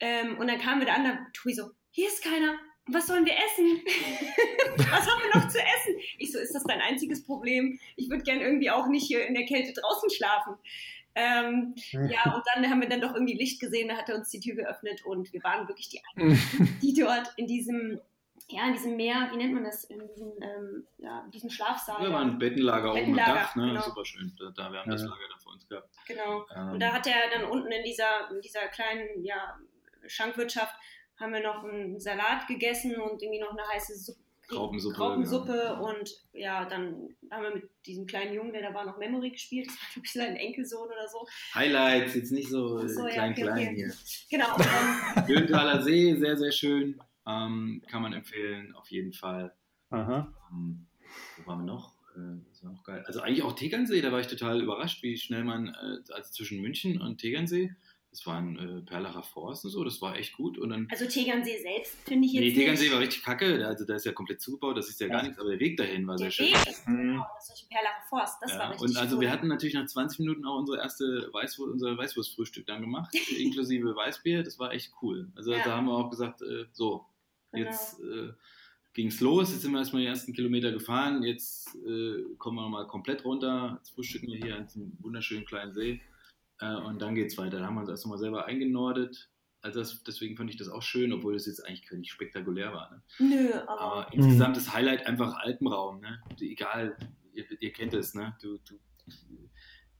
Ähm, und dann kamen wir da an, da Tui so, hier ist keiner. Was sollen wir essen? Was haben wir noch zu essen? Ich so, ist das dein einziges Problem? Ich würde gern irgendwie auch nicht hier in der Kälte draußen schlafen. Ähm, ja, und dann haben wir dann doch irgendwie Licht gesehen, da hat er uns die Tür geöffnet und wir waren wirklich die einzigen, die dort in diesem, ja, in diesem Meer, wie nennt man das, in diesem, ähm, ja, in diesem Schlafsaal. Wir waren ein Bettenlager, oben am Dach, ne? genau. Super schön. Da, da, wir haben das Ja. Lager da vor uns gehabt. Genau. Ähm, Und da hat er dann unten in dieser, in dieser kleinen, ja, Schankwirtschaft haben wir noch einen Salat gegessen und irgendwie noch eine heiße Suppe. Graupensuppe, Graupensuppe ja. und ja, dann haben wir mit diesem kleinen Jungen, der da war, noch Memory gespielt. Das war, glaube ich, sein Enkelsohn oder so. Highlights, jetzt nicht so, so, äh, ja, klein, okay, klein okay. hier. Genau. Höhenthaler See, sehr, sehr schön. Ähm, kann man empfehlen, auf jeden Fall. Aha. Ähm, wo waren wir noch? Äh, das war noch geil. Also eigentlich auch Tegernsee, da war ich total überrascht, wie schnell man, äh, also zwischen München und Tegernsee, das war ein äh, Perlacher Forst und so, das war echt gut. Und dann, also Tegernsee selbst finde ich jetzt nee, Tegernsee nicht. war richtig kacke, der- also da ist ja komplett zugebaut, das ist ja gar Ja. nichts, aber der Weg dahin war sehr Der schön. Weg ist Mhm. genau, das ist den Perlacher Forst. Das war Ja, richtig und also cool. wir hatten natürlich nach 20 Minuten auch unsere erste Weißwurst, unser Weißwurstfrühstück dann gemacht, inklusive Weißbier. Das war echt cool. Also Ja. da haben wir auch gesagt, äh, so, Genau. jetzt äh, ging es los. Jetzt sind wir erstmal die ersten Kilometer gefahren. Jetzt äh, kommen wir nochmal komplett runter. Jetzt frühstücken wir hier an diesem wunderschönen kleinen See. Äh, und dann geht es weiter. Da haben wir uns erst nochmal selber eingenordet. Also das, deswegen fand ich das auch schön, obwohl das jetzt eigentlich nicht spektakulär war. Ne? Nö, aber. Aber insgesamt das Highlight einfach Alpenraum. Ne? Egal, ihr, ihr kennt es. Ne? Du, du,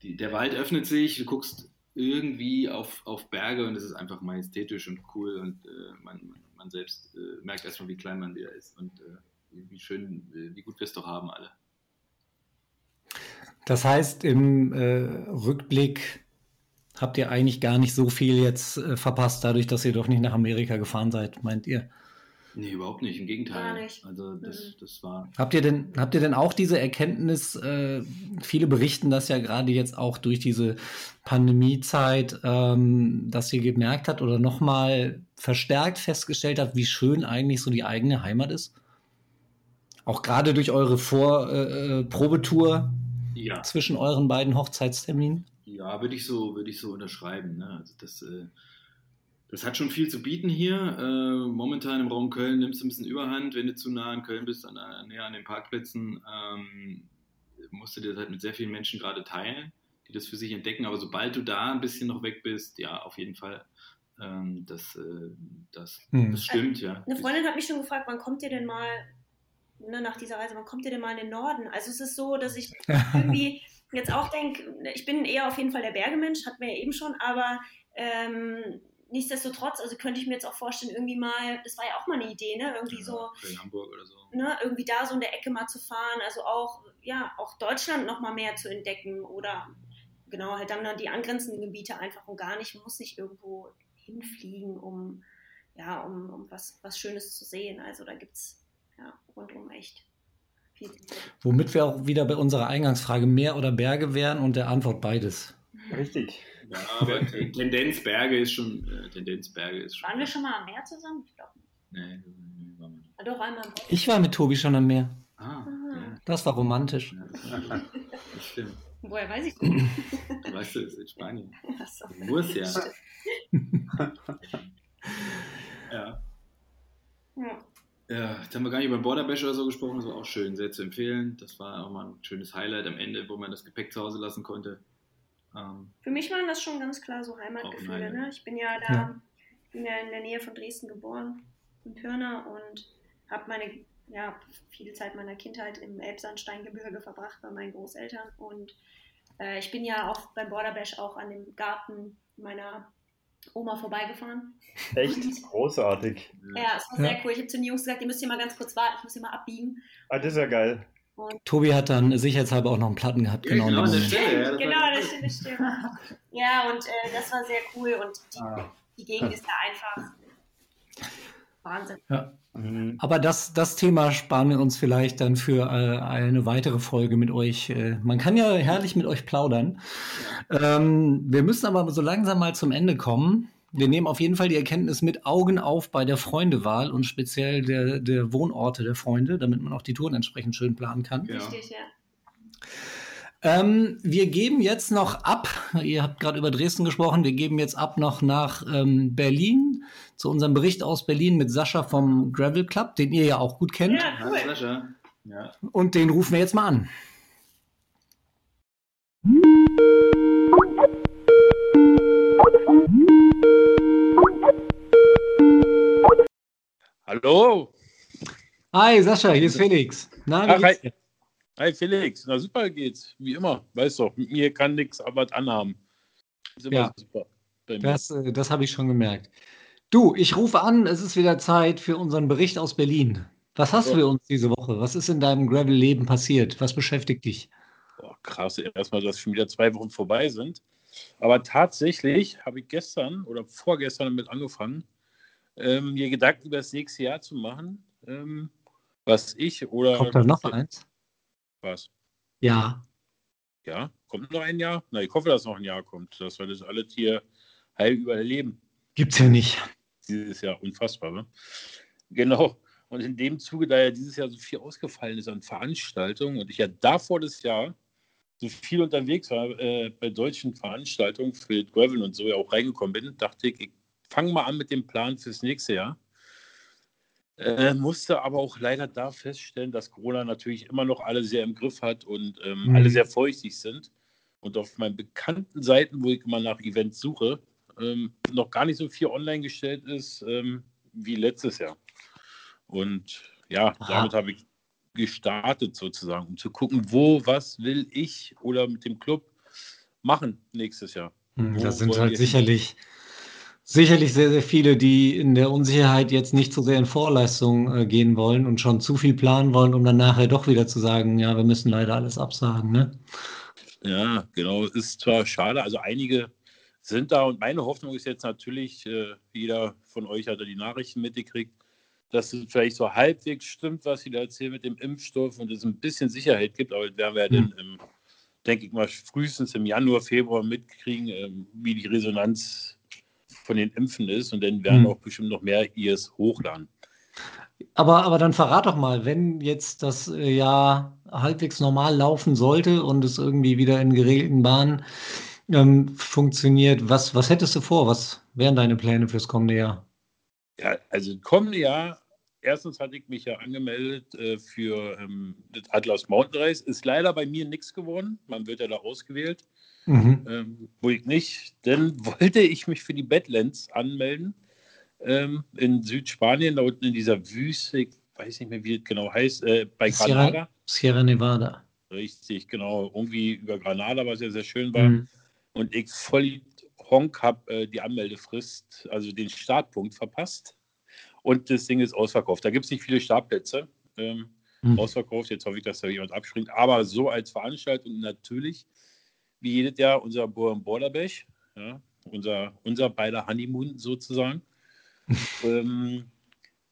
die, der Wald öffnet sich, du guckst irgendwie auf, auf Berge und es ist einfach majestätisch und cool und äh, man, man, man, selbst äh, merkt erstmal, wie klein man wieder ist und äh, wie schön, äh, wie gut wir es doch haben alle. Das heißt, im äh, Rückblick habt ihr eigentlich gar nicht so viel jetzt äh, verpasst, dadurch, dass ihr doch nicht nach Amerika gefahren seid, meint ihr? Nee, überhaupt nicht. Im Gegenteil. Gar nicht. Also das, Mhm. das war. Habt ihr denn, habt ihr denn auch diese Erkenntnis, äh, viele berichten das ja gerade jetzt auch durch diese Pandemiezeit, ähm, dass ihr gemerkt habt oder nochmal verstärkt festgestellt habt, wie schön eigentlich so die eigene Heimat ist? Auch gerade durch eure Vor äh, äh, Probetour Ja. zwischen euren beiden Hochzeitsterminen? Ja, würde ich so, würde ich so unterschreiben. Ne? Also das, äh, das hat schon viel zu bieten hier. Äh, momentan im Raum Köln nimmst du ein bisschen Überhand. Wenn du zu nah in Köln bist, an, der- näher an den Parkplätzen, ähm, musst du dir das halt mit sehr vielen Menschen gerade teilen, die das für sich entdecken. Aber sobald du da ein bisschen noch weg bist, ja, auf jeden Fall. Ähm, das, äh, das, Hm. das stimmt, ja. Eine Freundin hat mich schon gefragt, wann kommt ihr denn mal, ne, nach dieser Reise, wann kommt ihr denn mal in den Norden? Also es ist so, dass ich irgendwie jetzt auch denke, ich bin eher auf jeden Fall der Bergemensch, hatten wir ja eben schon, aber ähm, nichtsdestotrotz, also könnte ich mir jetzt auch vorstellen, irgendwie mal, das war ja auch mal eine Idee, ne, irgendwie so, Köln, Hamburg oder so. ne, irgendwie da so in der Ecke mal zu fahren, also auch, ja, auch Deutschland noch mal mehr zu entdecken oder genau, halt dann die angrenzenden Gebiete einfach und gar nicht, man muss nicht irgendwo hinfliegen, um, ja, um, um was, was Schönes zu sehen. Also da gibt es ja, rundum echt. Womit wir auch wieder bei unserer Eingangsfrage mehr oder Berge wären und der Antwort beides. Richtig. Ja, aber Tendenz Berge ist schon, äh, Tendenz Berge ist schon. Waren wir schon mal am Meer zusammen? Ich glaube nicht. Nee, nee, waren wir nicht. Ah, Doch, einmal. Ich war mit Tobi schon am Meer. Ah, ja. Das war romantisch. Ja, das, stimmt. Woher weiß ich das? Du weißt, das ist in Spanien. Achso. Muss ja. ja. Ja. Ja, jetzt haben wir gar nicht über Border Bash oder so gesprochen, das war auch schön, sehr zu empfehlen. Das war auch mal ein schönes Highlight am Ende, wo man das Gepäck zu Hause lassen konnte. Ähm, Für mich waren das schon ganz klar so Heimatgefühle. Ne? Ich bin ja da, Ja. bin ja in der Nähe von Dresden geboren, in Pirna und habe meine, ja, viele Zeit meiner Kindheit im Elbsandsteingebirge verbracht bei meinen Großeltern. Und äh, ich bin ja auch beim Border Bash auch an dem Garten meiner Oma vorbeigefahren. Echt großartig. Ja, es war Ja. sehr cool. Ich habe zu den Jungs gesagt, ihr müsst hier mal ganz kurz warten, ich muss hier mal abbiegen. Ah, das ist ja geil. Tobi hat dann sicherheitshalber auch noch einen Platten gehabt. Ja, Genau, genau, an der. Stelle. Ja, das genau, das stimmt, das stimmt. Ja, und äh, das war sehr cool und die, Ah. die Gegend ist da einfach Wahnsinn. Mhm. Aber das, das Thema sparen wir uns vielleicht dann für äh, eine weitere Folge mit euch. Äh, man kann ja herrlich mit euch plaudern. Ähm, wir müssen aber so langsam mal zum Ende kommen. Wir nehmen auf jeden Fall die Erkenntnis mit Augen auf bei der Freundewahl und speziell der, der Wohnorte der Freunde, damit man auch die Touren entsprechend schön planen kann. Richtig, ja. Ähm, wir geben jetzt noch ab, ihr habt gerade über Dresden gesprochen, wir geben jetzt ab noch nach ähm, Berlin zu unserem Bericht aus Berlin mit Sascha vom Gravel Club, den ihr ja auch gut kennt. Ja, Hallo, cool. Sascha. Ja. Und den rufen wir jetzt mal an. Hallo. Hi Sascha, hier ist Felix. Na, wie Ach, geht's hi. hi Felix. Na super geht's. Wie immer. Weißt doch, mit mir kann nichts aber anhaben. Ist immer Ja. super. Bei mir. Das, äh, das habe ich schon gemerkt. Du, ich rufe an, es ist wieder Zeit für unseren Bericht aus Berlin. Was hast du für uns diese Woche? Was ist in deinem Gravel-Leben passiert? Was beschäftigt dich? Boah, krass, erstmal, dass schon wieder zwei Wochen vorbei sind. Aber tatsächlich habe ich gestern oder vorgestern damit angefangen, ähm, mir Gedanken über das nächste Jahr zu machen. Ähm, was ich oder. Kommt da noch eins? Was? Ja. Ja, kommt noch ein Jahr? Na, ich hoffe, dass noch ein Jahr kommt, dass wir das alle hier heil überleben. Gibt's ja nicht. Dieses Jahr unfassbar, ne? Genau. Und in dem Zuge, da ja dieses Jahr so viel ausgefallen ist an Veranstaltungen und ich ja davor das Jahr so viel unterwegs war äh, bei deutschen Veranstaltungen für Gravel und so ja auch reingekommen bin, dachte ich, ich fange mal an mit dem Plan fürs nächste Jahr. Äh, musste aber auch leider da feststellen, dass Corona natürlich immer noch alle sehr im Griff hat und ähm, Mhm. alle sehr feuchtig sind. Und auf meinen bekannten Seiten, wo ich immer nach Events suche, ähm, noch gar nicht so viel online gestellt ist ähm, wie letztes Jahr. Und ja, Aha. damit habe ich gestartet sozusagen, um zu gucken, wo, was will ich oder mit dem Club machen nächstes Jahr. Hm, Wo Das sind halt sicherlich, sicherlich sehr, sehr viele, die in der Unsicherheit jetzt nicht so sehr in Vorleistung äh, gehen wollen und schon zu viel planen wollen, um dann nachher doch wieder zu sagen, ja, wir müssen leider alles absagen, ne? Ja, genau. Ist zwar schade, also einige sind da und meine Hoffnung ist jetzt natürlich, äh, jeder von euch hat ja die Nachrichten mitgekriegt, dass es vielleicht so halbwegs stimmt, was sie da erzählen mit dem Impfstoff und es ein bisschen Sicherheit gibt, aber das werden wir ja dann, im, denke ich mal, frühestens im Januar, Februar mitkriegen, ähm, wie die Resonanz von den Impfen ist und dann werden Hm. auch bestimmt noch mehr IS hochladen. Aber, aber dann verrat doch mal, wenn jetzt das äh, Jahr halbwegs normal laufen sollte und es irgendwie wieder in geregelten Bahnen ähm, funktioniert, was, was hättest du vor? Was wären deine Pläne fürs kommende Jahr? Ja, also im kommenden Jahr, erstens hatte ich mich ja angemeldet äh, für ähm, das Atlas Mountain Race. Ist leider bei mir nichts geworden. Man wird ja da ausgewählt. Mhm. Ähm, wo ich nicht, dann wollte ich mich für die Badlands anmelden. Ähm, in Südspanien, da unten in dieser Wüste, ich weiß nicht mehr, wie es genau heißt, äh, bei Sierra, Granada. Sierra Nevada. Richtig, genau. Irgendwie über Granada, was ja sehr schön war. Mhm. Und ich voll Honk habe äh, die Anmeldefrist, also den Startpunkt verpasst. Und das Ding ist ausverkauft. Da gibt es nicht viele Startplätze. Ähm, Mhm. Ausverkauft. Jetzt hoffe ich, dass da jemand abspringt. Aber so als Veranstaltung natürlich, wie jedes Jahr, unser Born Borderbech, ja, unser, unser beider Honeymoon sozusagen. ähm,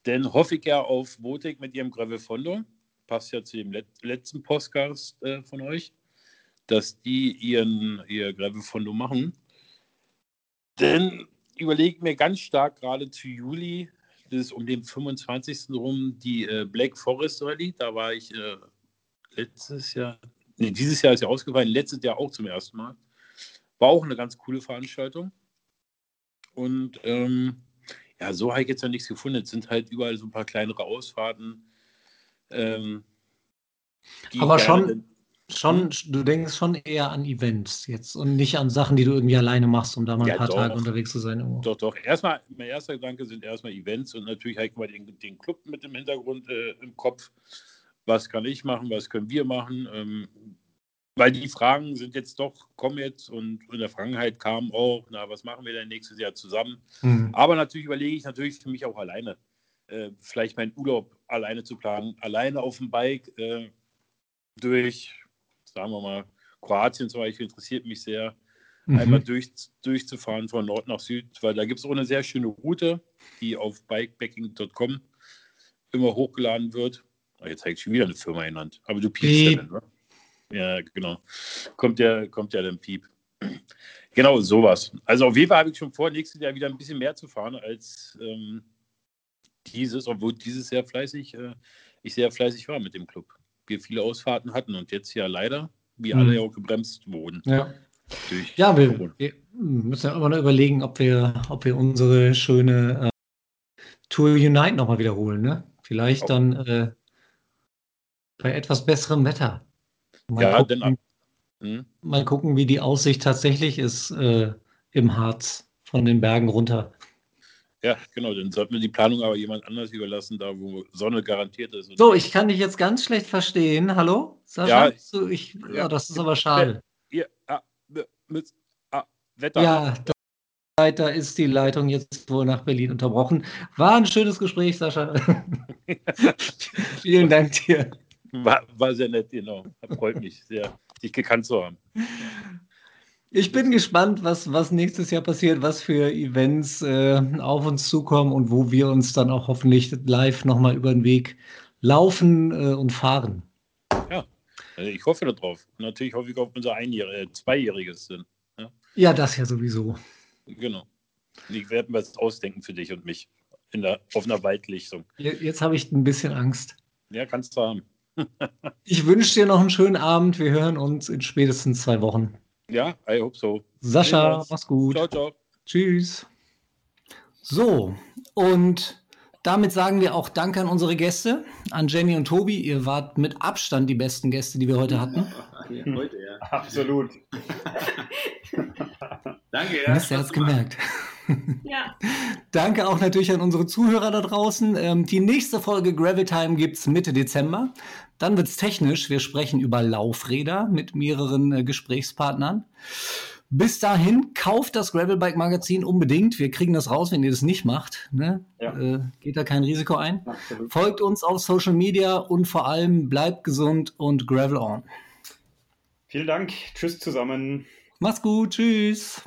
dann hoffe ich ja auf Votik mit ihrem Gravel Fondo. Passt ja zu dem let letzten Podcast äh, von euch dass die ihren, ihr Gravel Fondo machen. Denn überlege mir ganz stark gerade zu Juli, das ist um den 25. rum, die äh, Black Forest Rally. Da war ich äh, letztes Jahr, nee, dieses Jahr ist ja ausgefallen, letztes Jahr auch zum ersten Mal. War auch eine ganz coole Veranstaltung. Und ähm, ja, so habe ich jetzt ja nichts gefunden. Es sind halt überall so ein paar kleinere Ausfahrten. Ähm, Aber schon, schon, du denkst schon eher an Events jetzt und nicht an Sachen, die du irgendwie alleine machst, um da mal ein Ja, paar doch. Tage unterwegs zu sein. irgendwo. Doch, doch. Erstmal, mein erster Gedanke sind erstmal Events und natürlich ich mal den, den Club mit im Hintergrund äh, im Kopf. Was kann ich machen, was können wir machen? Ähm, weil die Fragen sind jetzt doch, kommen jetzt und in der Vergangenheit kamen auch, na, was machen wir denn nächstes Jahr zusammen? Mhm. Aber natürlich überlege ich natürlich für mich auch alleine, äh, vielleicht meinen Urlaub alleine zu planen, alleine auf dem Bike äh, durch, sagen wir mal, Kroatien zum Beispiel interessiert mich sehr einmal Mhm. durch, durchzufahren von Nord nach Süd, weil da gibt es auch eine sehr schöne Route, die auf bikepacking.com immer hochgeladen wird. Ah, Jetzt habe ich schon wieder eine Firma genannt, aber du piepst ja Piep. dann, ne? Ja, genau. Kommt ja, kommt ja dann Piep. Genau, sowas. Also auf jeden Fall habe ich schon vor, nächstes Jahr wieder ein bisschen mehr zu fahren als ähm, dieses, obwohl dieses sehr fleißig, äh, ich sehr fleißig war mit dem Club. Wir viele Ausfahrten hatten und jetzt ja leider, wie Mhm. alle ja auch gebremst wurden. Ja. Ja, wir, wir müssen ja immer noch überlegen, ob wir, ob wir unsere schöne äh, Tour Unite nochmal wiederholen, ne? Vielleicht Oh. dann äh, bei etwas besserem Wetter. Mal, Ja, gucken, ab- Hm? mal gucken, wie die Aussicht tatsächlich ist äh, im Harz von den Bergen runter. Ja, genau, dann sollten wir die Planung aber jemand anders überlassen, da wo Sonne garantiert ist. So, ich kann dich jetzt ganz schlecht verstehen. Hallo? Sascha? Ja, du, ich, ja, ja. das ist aber schade. Ihr, ah, mit, ah, Wetter. Ja, da, da ist die Leitung jetzt wohl nach Berlin unterbrochen. War ein schönes Gespräch, Sascha. Vielen Dank dir. War, war sehr nett, genau. Freut mich sehr, dich gekannt zu haben. Ich bin gespannt, was, was nächstes Jahr passiert, was für Events äh, auf uns zukommen und wo wir uns dann auch hoffentlich live nochmal über den Weg laufen äh, und fahren. Also ich hoffe darauf. Natürlich hoffe ich auf unser Einjähriges, äh, Zweijähriges sind. Ja, das ja sowieso. Genau. Ich werde mir das ausdenken für dich und mich in der, auf einer Waldlichtung. Je- Jetzt habe ich ein bisschen Angst. Ja, kannst du haben. Ich wünsche dir noch einen schönen Abend. Wir hören uns in spätestens zwei Wochen. Ja, I hope so. Sascha, mach's gut. Ciao, ciao. Tschüss. So, und damit sagen wir auch Danke an unsere Gäste, an Jenny und Tobi. Ihr wart mit Abstand die besten Gäste, die wir heute hatten. Ja, heute, ja. Absolut. Danke, ja. Mist, er hat's gemerkt. Ja, Danke auch natürlich an unsere Zuhörer da draußen. Ähm, die nächste Folge Gravel Time gibt's Mitte Dezember. Dann wird's technisch. Wir sprechen über Laufräder mit mehreren äh, Gesprächspartnern. Bis dahin, kauft das Gravelbike Magazin unbedingt. Wir kriegen das raus, wenn ihr das nicht macht. Ne? Ja. Äh, geht da kein Risiko ein. Absolut. Folgt uns auf Social Media und vor allem bleibt gesund und Gravel on. Vielen Dank. Tschüss zusammen. Macht's gut. Tschüss.